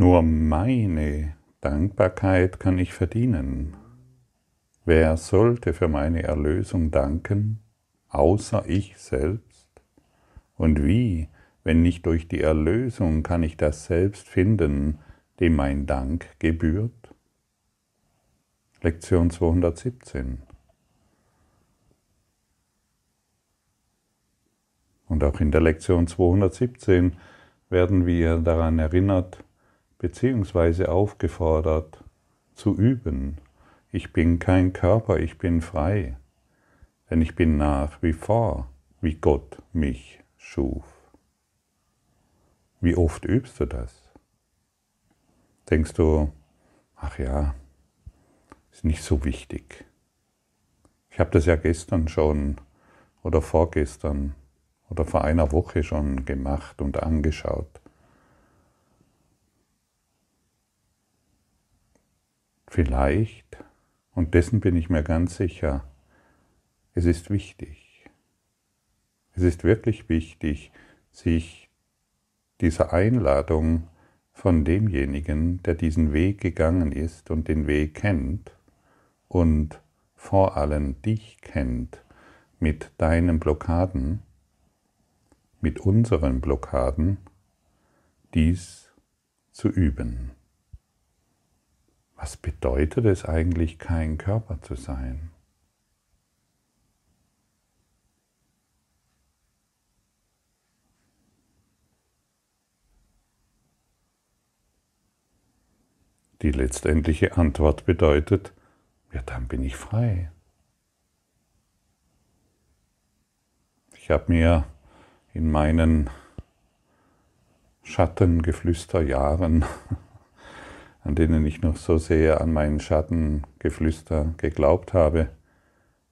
Nur meine Dankbarkeit kann ich verdienen. Wer sollte für meine Erlösung danken, außer ich selbst? Und wie, wenn nicht durch die Erlösung, kann ich das selbst finden, dem mein Dank gebührt? Lektion 217. Und auch in der Lektion 217 werden wir daran erinnert bzw. aufgefordert zu üben. Ich bin kein Körper, ich bin frei, denn ich bin nach wie vor, wie Gott mich schuf. Wie oft übst du das? Denkst du, ach ja, ist nicht so wichtig. Ich habe das ja gestern schon oder vorgestern oder vor einer Woche schon gemacht und angeschaut. Vielleicht, und dessen bin ich mir ganz sicher, es ist wichtig. Es ist wirklich wichtig, sich dieser Einladung von demjenigen, der diesen Weg gegangen ist und den Weg kennt und vor allem dich kennt mit deinen Blockaden, mit unseren Blockaden dies zu üben. Was bedeutet es eigentlich, kein Körper zu sein? Die letztendliche Antwort bedeutet, ja, dann bin ich frei. Ich habe mir in meinen Schattengeflüsterjahren, an denen ich noch so sehr an meinen Schattengeflüster geglaubt habe,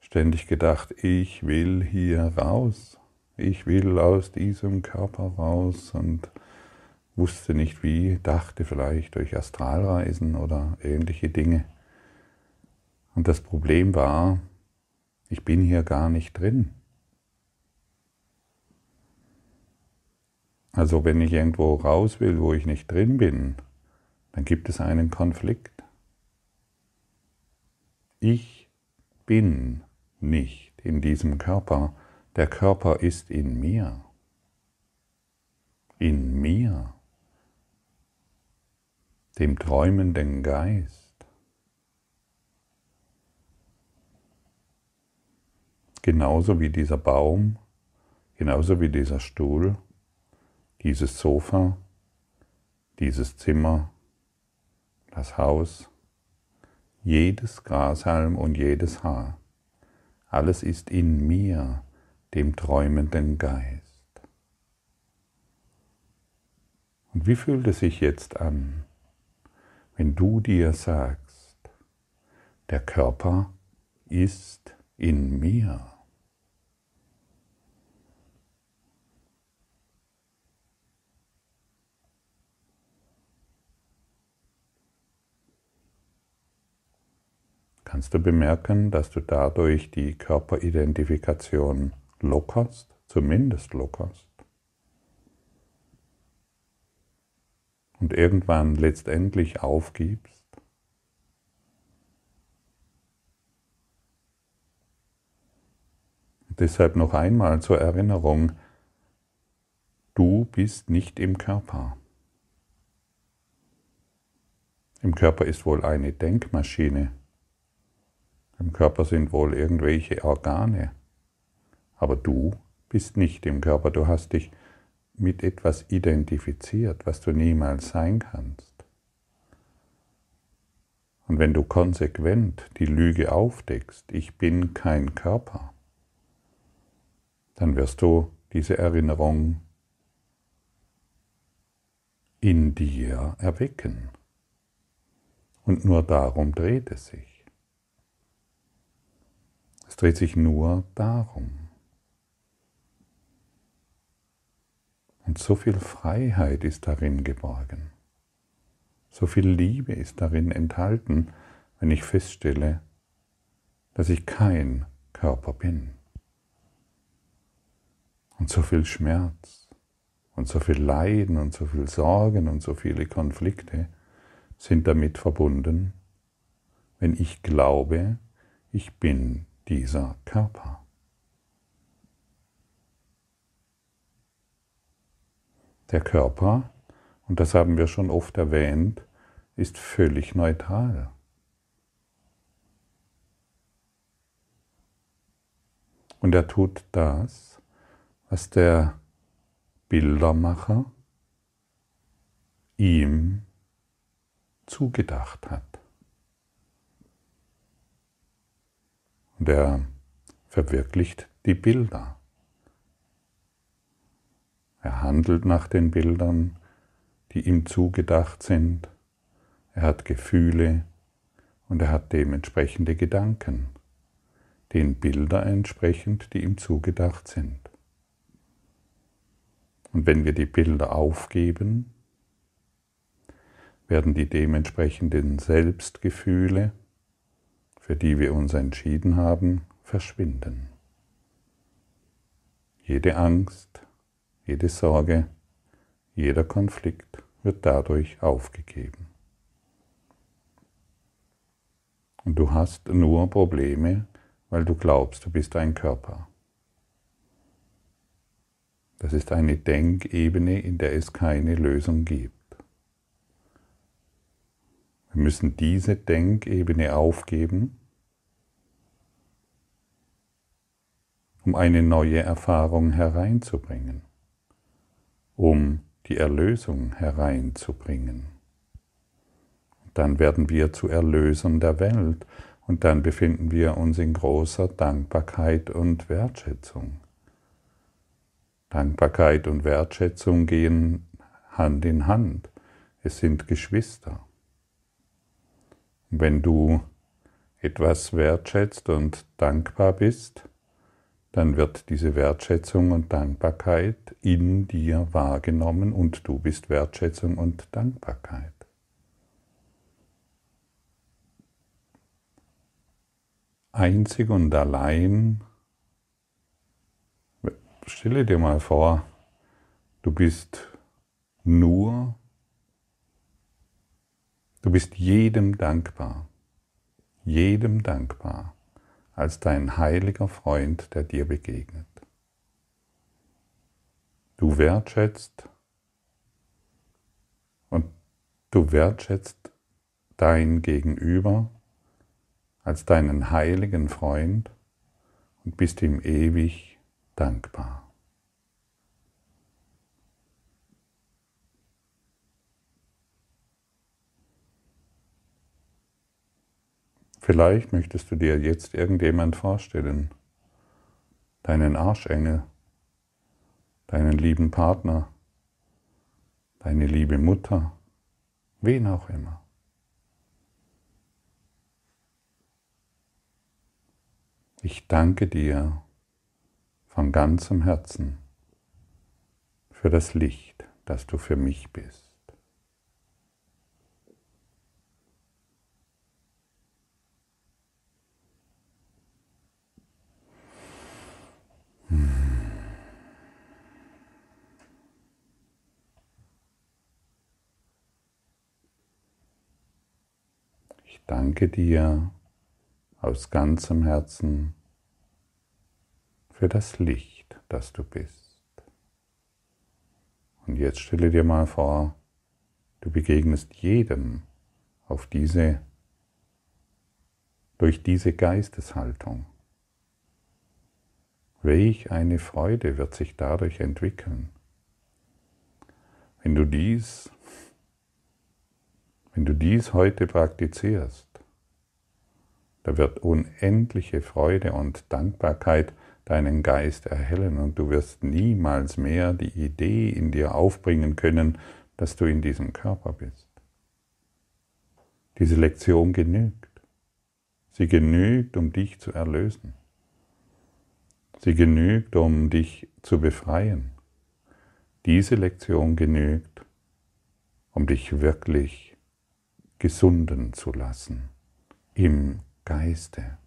ständig gedacht, ich will hier raus, ich will aus diesem Körper raus und wusste nicht wie, dachte vielleicht durch Astralreisen oder ähnliche Dinge. Und das Problem war, ich bin hier gar nicht drin. Also wenn ich irgendwo raus will, wo ich nicht drin bin, dann gibt es einen Konflikt. Ich bin nicht in diesem Körper, der Körper ist in mir. In mir, dem träumenden Geist. Genauso wie dieser Baum, genauso wie dieser Stuhl, dieses Sofa, dieses Zimmer, das Haus, jedes Grashalm und jedes Haar, alles ist in mir, dem träumenden Geist. Und wie fühlt es sich jetzt an, wenn du dir sagst, der Körper ist in mir? Kannst du bemerken, dass du dadurch die Körperidentifikation lockerst, zumindest lockerst. Und irgendwann letztendlich aufgibst. Deshalb noch einmal zur Erinnerung, du bist nicht im Körper. Im Körper ist wohl eine Denkmaschine, im Körper sind wohl irgendwelche Organe, aber du bist nicht im Körper, du hast dich mit etwas identifiziert, was du niemals sein kannst. Und wenn du konsequent die Lüge aufdeckst, ich bin kein Körper, dann wirst du diese Erinnerung in dir erwecken. Und nur darum dreht es sich. Dreht sich nur darum. Und so viel Freiheit ist darin geborgen. So viel Liebe ist darin enthalten, wenn ich feststelle, dass ich kein Körper bin. Und so viel Schmerz und so viel Leiden und so viel Sorgen und so viele Konflikte sind damit verbunden, wenn ich glaube, ich bin dieser Körper. Der Körper, und das haben wir schon oft erwähnt, ist völlig neutral. Und er tut das, was der Bildermacher ihm zugedacht hat. Und er verwirklicht die Bilder. Er handelt nach den Bildern, die ihm zugedacht sind. Er hat Gefühle und er hat dementsprechende Gedanken, den Bilder entsprechend, die ihm zugedacht sind. Und wenn wir die Bilder aufgeben, werden die dementsprechenden Selbstgefühle, für die wir uns entschieden haben, verschwinden. Jede Angst, jede Sorge, jeder Konflikt wird dadurch aufgegeben. Und du hast nur Probleme, weil du glaubst, du bist ein Körper. Das ist eine Denkebene, in der es keine Lösung gibt. Wir müssen diese Denkebene aufgeben, um eine neue Erfahrung hereinzubringen, um die Erlösung hereinzubringen. Dann werden wir zu Erlösern der Welt und dann befinden wir uns in großer Dankbarkeit und Wertschätzung. Dankbarkeit und Wertschätzung gehen Hand in Hand. Es sind Geschwister. Wenn du etwas wertschätzt und dankbar bist, dann wird diese Wertschätzung und Dankbarkeit in dir wahrgenommen und du bist Wertschätzung und Dankbarkeit. Einzig und allein stelle dir mal vor, du bist nur, du bist jedem dankbar, jedem dankbar als dein heiliger Freund, der dir begegnet. Du wertschätzt und du wertschätzt dein Gegenüber als deinen heiligen Freund und bist ihm ewig dankbar. Vielleicht möchtest du dir jetzt irgendjemand vorstellen, deinen Arschengel, deinen lieben Partner, deine liebe Mutter, wen auch immer. Ich danke dir von ganzem Herzen für das Licht, das du für mich bist. Ich danke dir aus ganzem Herzen für das Licht, das du bist. Und jetzt stelle dir mal vor, du begegnest jedem auf diese, durch diese Geisteshaltung. Welch eine Freude wird sich dadurch entwickeln. Wenn du dies, wenn du dies heute praktizierst, da wird unendliche Freude und Dankbarkeit deinen Geist erhellen und du wirst niemals mehr die Idee in dir aufbringen können, dass du in diesem Körper bist. Diese Lektion genügt. Sie genügt, um dich zu erlösen. Sie genügt, um dich zu befreien. Diese Lektion genügt, um dich wirklich gesunden zu lassen im Geiste.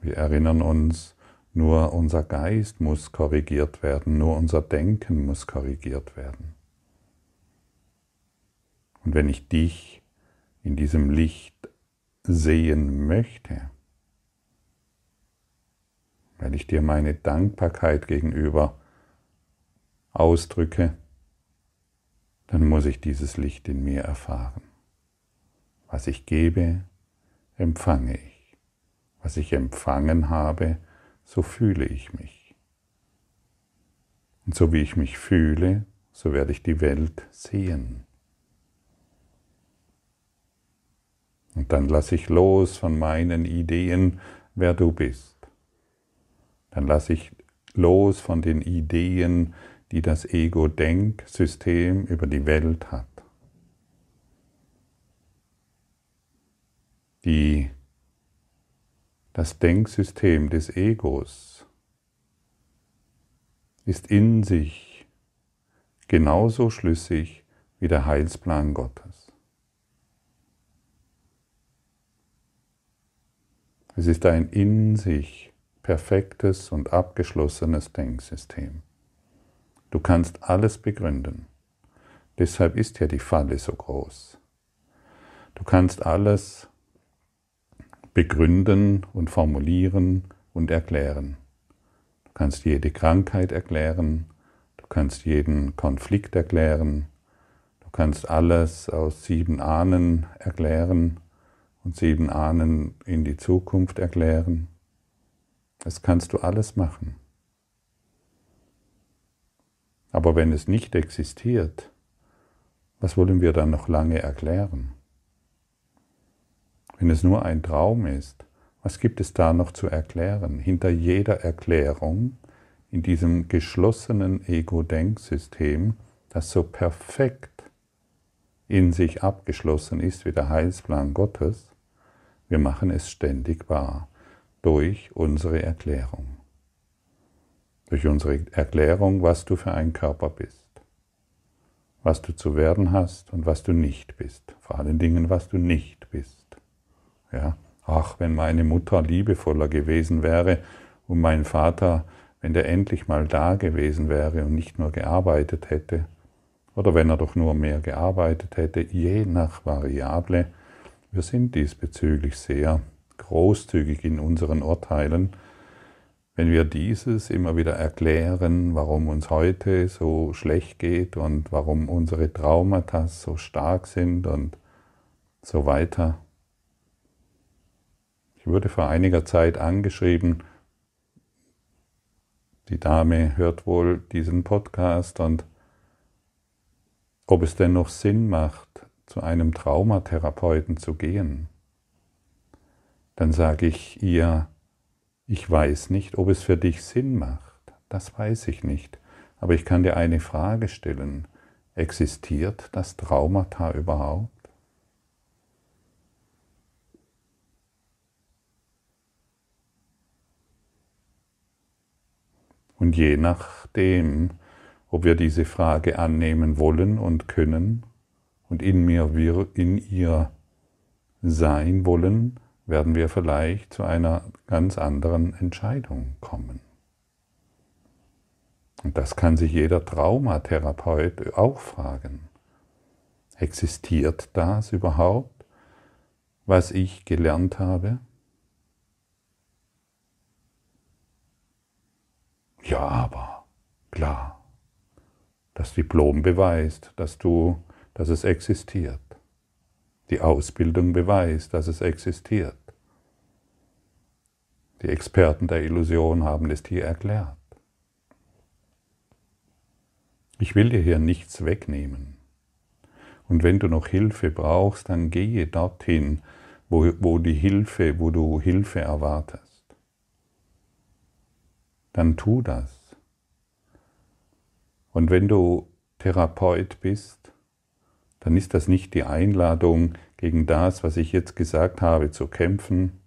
Wir erinnern uns nur unser Geist muss korrigiert werden, nur unser Denken muss korrigiert werden. Und wenn ich dich in diesem Licht sehen möchte, weil ich dir meine Dankbarkeit gegenüber ausdrücke, dann muss ich dieses Licht in mir erfahren. Was ich gebe, empfange ich. Was ich empfangen habe, so fühle ich mich. Und so wie ich mich fühle, so werde ich die Welt sehen. Und dann lasse ich los von meinen Ideen, wer du bist. Dann lasse ich los von den Ideen, die das Ego-Denksystem über die Welt hat. Die, das Denksystem des Egos ist in sich genauso schlüssig wie der Heilsplan Gottes. Es ist ein in sich perfektes und abgeschlossenes Denksystem. Du kannst alles begründen. Deshalb ist ja die Falle so groß. Du kannst alles begründen und formulieren und erklären. Du kannst jede Krankheit erklären, du kannst jeden Konflikt erklären, du kannst alles aus sieben Ahnen erklären und sieben Ahnen in die Zukunft erklären. Das kannst du alles machen. Aber wenn es nicht existiert, was wollen wir dann noch lange erklären? Wenn es nur ein Traum ist, was gibt es da noch zu erklären? Hinter jeder Erklärung in diesem geschlossenen Ego-Denksystem, das so perfekt in sich abgeschlossen ist wie der Heilsplan Gottes, wir machen es ständig wahr durch unsere Erklärung durch unsere Erklärung, was du für ein Körper bist, was du zu werden hast und was du nicht bist. Vor allen Dingen, was du nicht bist. Ja, ach, wenn meine Mutter liebevoller gewesen wäre und mein Vater, wenn der endlich mal da gewesen wäre und nicht nur gearbeitet hätte, oder wenn er doch nur mehr gearbeitet hätte, je nach Variable. Wir sind diesbezüglich sehr großzügig in unseren Urteilen wenn wir dieses immer wieder erklären, warum uns heute so schlecht geht und warum unsere Traumata so stark sind und so weiter. Ich wurde vor einiger Zeit angeschrieben, die Dame hört wohl diesen Podcast und ob es denn noch Sinn macht, zu einem Traumatherapeuten zu gehen. Dann sage ich ihr, ich weiß nicht, ob es für dich Sinn macht. Das weiß ich nicht. Aber ich kann dir eine Frage stellen. Existiert das Traumata überhaupt? Und je nachdem, ob wir diese Frage annehmen wollen und können und in mir in ihr sein wollen, werden wir vielleicht zu einer ganz anderen Entscheidung kommen. Und das kann sich jeder Traumatherapeut auch fragen. Existiert das überhaupt, was ich gelernt habe? Ja, aber klar. Das Diplom beweist, dass du, dass es existiert. Die Ausbildung beweist, dass es existiert. Die Experten der Illusion haben es dir erklärt. Ich will dir hier nichts wegnehmen. Und wenn du noch Hilfe brauchst, dann gehe dorthin, wo, wo die Hilfe, wo du Hilfe erwartest. Dann tu das. Und wenn du Therapeut bist, dann ist das nicht die Einladung, gegen das, was ich jetzt gesagt habe, zu kämpfen.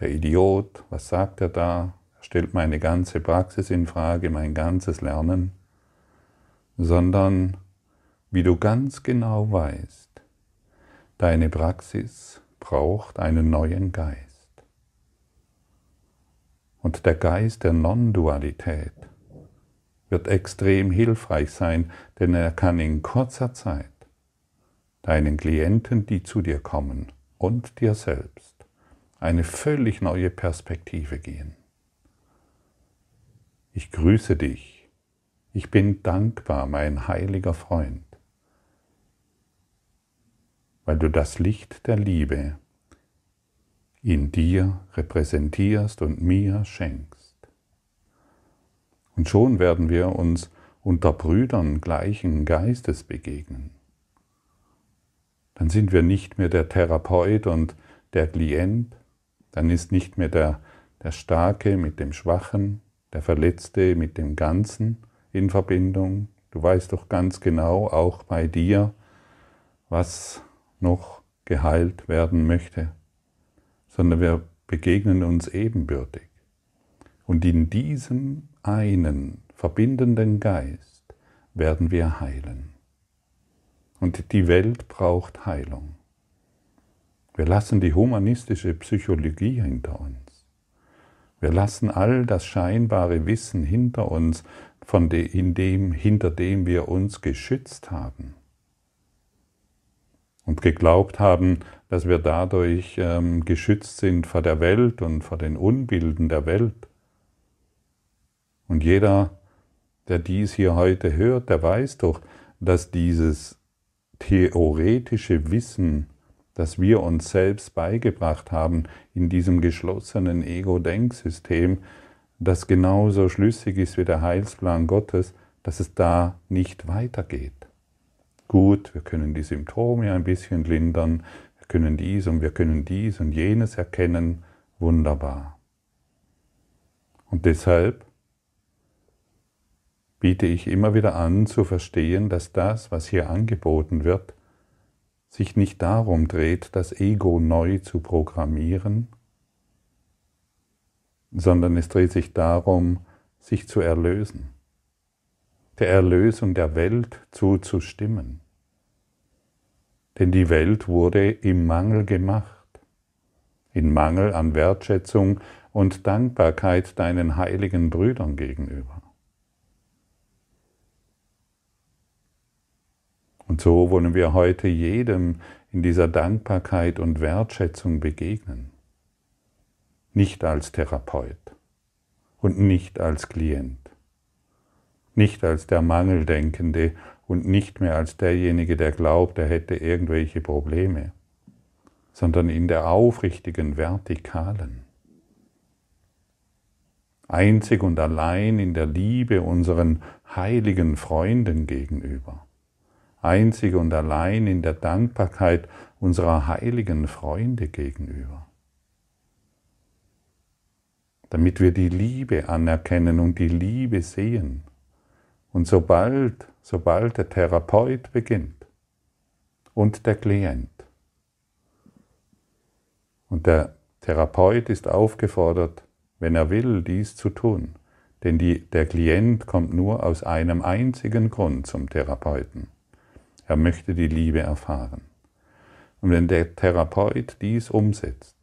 Der Idiot, was sagt er da? Er stellt meine ganze Praxis in Frage, mein ganzes Lernen, sondern wie du ganz genau weißt, deine Praxis braucht einen neuen Geist. Und der Geist der Non-Dualität wird extrem hilfreich sein, denn er kann in kurzer Zeit deinen Klienten, die zu dir kommen, und dir selbst eine völlig neue Perspektive geben. Ich grüße dich. Ich bin dankbar, mein heiliger Freund, weil du das Licht der Liebe in dir repräsentierst und mir schenkst. Und schon werden wir uns unter Brüdern gleichen Geistes begegnen. Dann sind wir nicht mehr der Therapeut und der Klient, dann ist nicht mehr der, der Starke mit dem Schwachen, der Verletzte mit dem Ganzen in Verbindung. Du weißt doch ganz genau, auch bei dir, was noch geheilt werden möchte sondern wir begegnen uns ebenbürtig. Und in diesem einen verbindenden Geist werden wir heilen. Und die Welt braucht Heilung. Wir lassen die humanistische Psychologie hinter uns. Wir lassen all das scheinbare Wissen hinter uns, von dem, hinter dem wir uns geschützt haben und geglaubt haben, dass wir dadurch ähm, geschützt sind vor der Welt und vor den Unbilden der Welt. Und jeder, der dies hier heute hört, der weiß doch, dass dieses theoretische Wissen, das wir uns selbst beigebracht haben in diesem geschlossenen Ego-Denksystem, das genauso schlüssig ist wie der Heilsplan Gottes, dass es da nicht weitergeht gut, wir können die Symptome ein bisschen lindern, wir können dies und wir können dies und jenes erkennen, wunderbar. Und deshalb biete ich immer wieder an zu verstehen, dass das, was hier angeboten wird, sich nicht darum dreht, das Ego neu zu programmieren, sondern es dreht sich darum, sich zu erlösen der Erlösung der Welt zuzustimmen. Denn die Welt wurde im Mangel gemacht, in Mangel an Wertschätzung und Dankbarkeit deinen heiligen Brüdern gegenüber. Und so wollen wir heute jedem in dieser Dankbarkeit und Wertschätzung begegnen. Nicht als Therapeut und nicht als Klient nicht als der Mangeldenkende und nicht mehr als derjenige, der glaubt, er hätte irgendwelche Probleme, sondern in der aufrichtigen Vertikalen. Einzig und allein in der Liebe unseren heiligen Freunden gegenüber. Einzig und allein in der Dankbarkeit unserer heiligen Freunde gegenüber. Damit wir die Liebe anerkennen und die Liebe sehen und sobald, sobald der Therapeut beginnt und der Klient, und der Therapeut ist aufgefordert, wenn er will, dies zu tun, denn die, der Klient kommt nur aus einem einzigen Grund zum Therapeuten. Er möchte die Liebe erfahren. Und wenn der Therapeut dies umsetzt,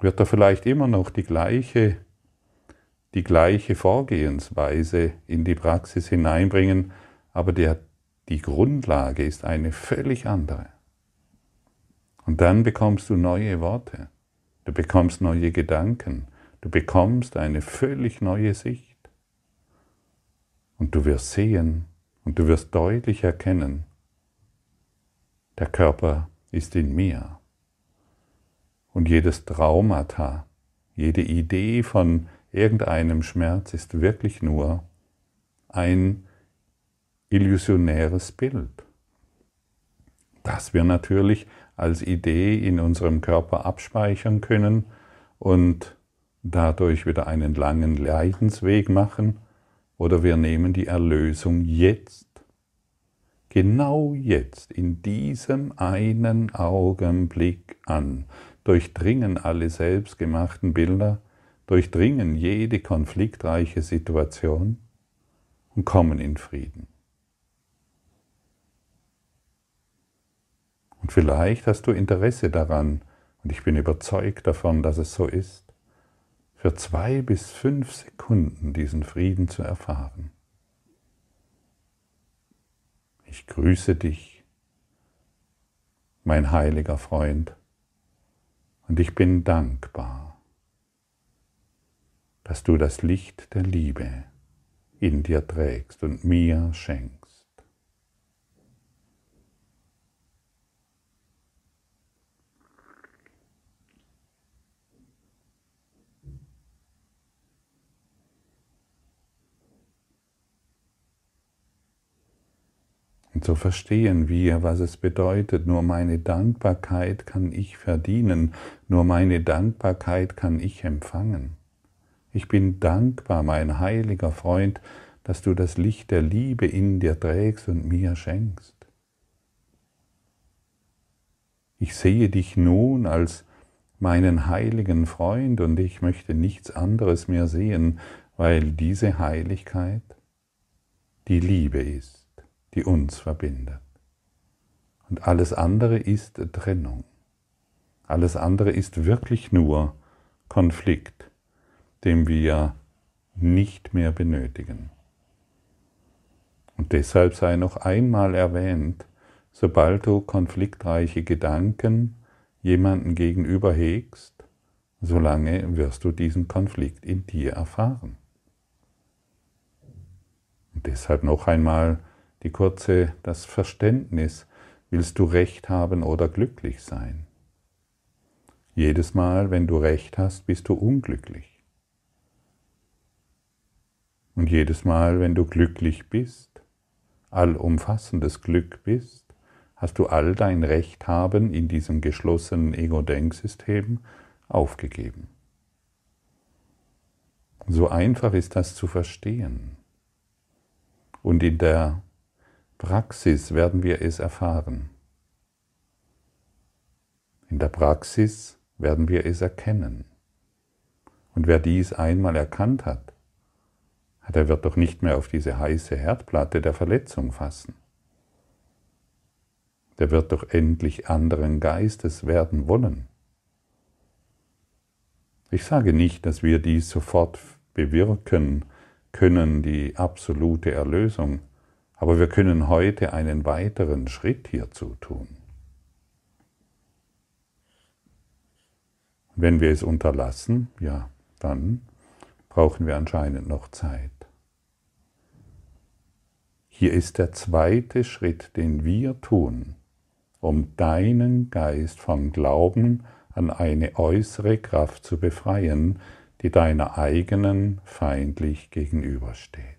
wird er vielleicht immer noch die gleiche die gleiche Vorgehensweise in die Praxis hineinbringen, aber der, die Grundlage ist eine völlig andere. Und dann bekommst du neue Worte, du bekommst neue Gedanken, du bekommst eine völlig neue Sicht. Und du wirst sehen und du wirst deutlich erkennen, der Körper ist in mir. Und jedes Traumata, jede Idee von irgendeinem Schmerz ist wirklich nur ein illusionäres Bild, das wir natürlich als Idee in unserem Körper abspeichern können und dadurch wieder einen langen Leidensweg machen, oder wir nehmen die Erlösung jetzt, genau jetzt, in diesem einen Augenblick an, durchdringen alle selbstgemachten Bilder, durchdringen jede konfliktreiche Situation und kommen in Frieden. Und vielleicht hast du Interesse daran, und ich bin überzeugt davon, dass es so ist, für zwei bis fünf Sekunden diesen Frieden zu erfahren. Ich grüße dich, mein heiliger Freund, und ich bin dankbar, dass du das Licht der Liebe in dir trägst und mir schenkst. So verstehen wir, was es bedeutet. Nur meine Dankbarkeit kann ich verdienen, nur meine Dankbarkeit kann ich empfangen. Ich bin dankbar, mein heiliger Freund, dass du das Licht der Liebe in dir trägst und mir schenkst. Ich sehe dich nun als meinen heiligen Freund und ich möchte nichts anderes mehr sehen, weil diese Heiligkeit die Liebe ist die uns verbindet. Und alles andere ist Trennung. Alles andere ist wirklich nur Konflikt, den wir nicht mehr benötigen. Und deshalb sei noch einmal erwähnt, sobald du konfliktreiche Gedanken jemanden gegenüber hegst, solange wirst du diesen Konflikt in dir erfahren. Und deshalb noch einmal die kurze, das Verständnis, willst du Recht haben oder glücklich sein? Jedes Mal, wenn du Recht hast, bist du unglücklich. Und jedes Mal, wenn du glücklich bist, allumfassendes Glück bist, hast du all dein Recht haben in diesem geschlossenen Ego-Denksystem aufgegeben. So einfach ist das zu verstehen. Und in der Praxis werden wir es erfahren. In der Praxis werden wir es erkennen. Und wer dies einmal erkannt hat, der wird doch nicht mehr auf diese heiße Herdplatte der Verletzung fassen. Der wird doch endlich anderen Geistes werden wollen. Ich sage nicht, dass wir dies sofort bewirken können, die absolute Erlösung, aber wir können heute einen weiteren Schritt hierzu tun. Wenn wir es unterlassen, ja, dann brauchen wir anscheinend noch Zeit. Hier ist der zweite Schritt, den wir tun, um deinen Geist vom Glauben an eine äußere Kraft zu befreien, die deiner eigenen feindlich gegenübersteht.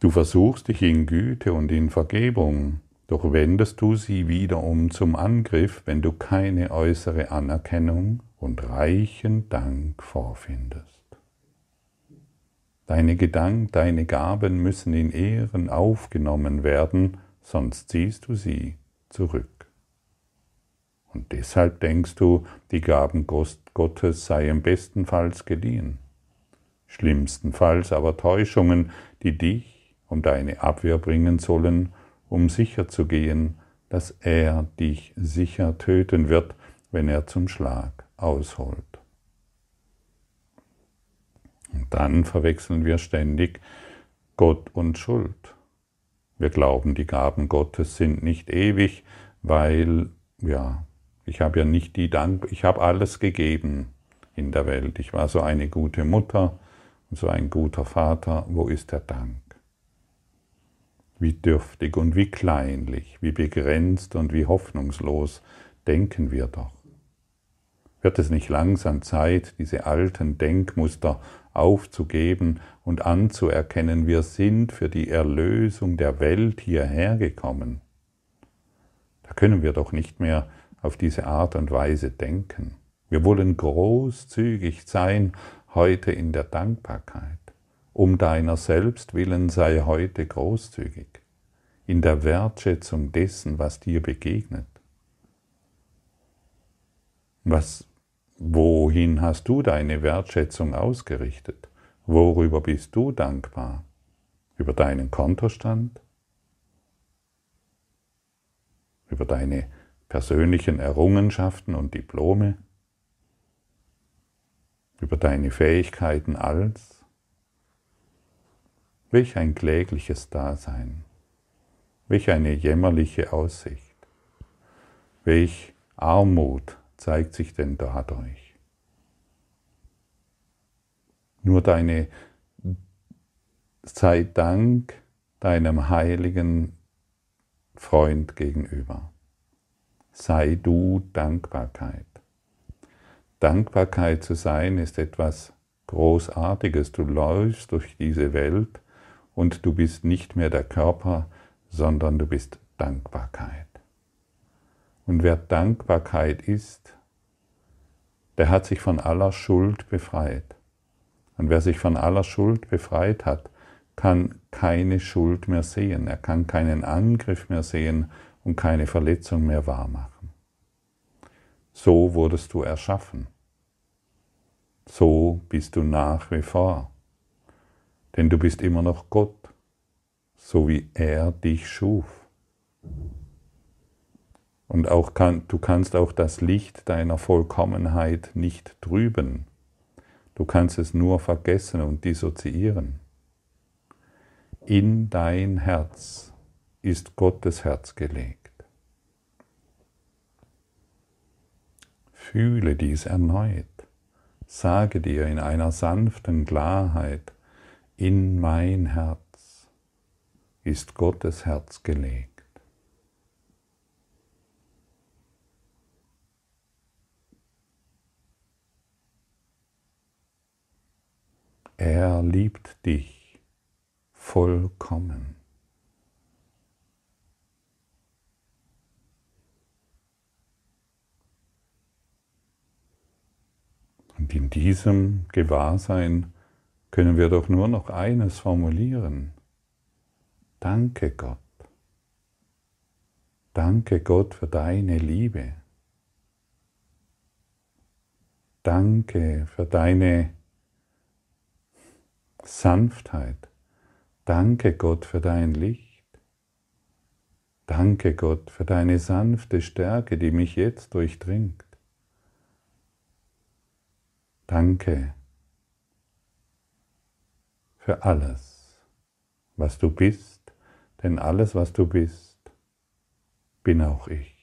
Du versuchst dich in Güte und in Vergebung, doch wendest du sie wieder um zum Angriff, wenn du keine äußere Anerkennung und reichen Dank vorfindest. Deine Gedanken, deine Gaben müssen in Ehren aufgenommen werden, sonst ziehst du sie zurück. Und deshalb denkst du, die Gaben Gottes seien bestenfalls geliehen, schlimmstenfalls aber Täuschungen, die dich um deine Abwehr bringen sollen, um sicher zu gehen, dass er dich sicher töten wird, wenn er zum Schlag ausholt. Und dann verwechseln wir ständig Gott und Schuld. Wir glauben, die Gaben Gottes sind nicht ewig, weil, ja, ich habe ja nicht die Dank, ich habe alles gegeben in der Welt. Ich war so eine gute Mutter und so ein guter Vater. Wo ist der Dank? Wie dürftig und wie kleinlich, wie begrenzt und wie hoffnungslos denken wir doch. Wird es nicht langsam Zeit, diese alten Denkmuster aufzugeben und anzuerkennen, wir sind für die Erlösung der Welt hierher gekommen? Da können wir doch nicht mehr auf diese Art und Weise denken. Wir wollen großzügig sein heute in der Dankbarkeit um deiner selbst willen sei heute großzügig, in der Wertschätzung dessen, was dir begegnet. Was, wohin hast du deine Wertschätzung ausgerichtet? Worüber bist du dankbar? Über deinen Kontostand? Über deine persönlichen Errungenschaften und Diplome, über deine Fähigkeiten als, welch ein klägliches Dasein, welch eine jämmerliche Aussicht, welch Armut zeigt sich denn dadurch. Nur deine sei Dank deinem heiligen Freund gegenüber. Sei du Dankbarkeit. Dankbarkeit zu sein ist etwas Großartiges. Du läufst durch diese Welt und du bist nicht mehr der Körper, sondern du bist Dankbarkeit. Und wer Dankbarkeit ist, der hat sich von aller Schuld befreit. Und wer sich von aller Schuld befreit hat, kann keine Schuld mehr sehen, er kann keinen Angriff mehr sehen und keine Verletzung mehr wahrmachen. So wurdest du erschaffen. So bist du nach wie vor. Denn du bist immer noch Gott, so wie er dich schuf. Und auch kann, du kannst auch das Licht deiner Vollkommenheit nicht trüben. Du kannst es nur vergessen und dissoziieren. In dein Herz ist Gottes Herz gelegt. Fühle dies erneut. Sage dir in einer sanften Klarheit, in mein Herz ist Gottes Herz gelegt. Er liebt dich vollkommen. Und in diesem Gewahrsein können wir doch nur noch eines formulieren. Danke Gott. Danke Gott für deine Liebe. Danke für deine Sanftheit. Danke Gott für dein Licht. Danke Gott für deine sanfte Stärke, die mich jetzt durchdringt. Danke für alles, was du bist, denn alles, was du bist, bin auch ich.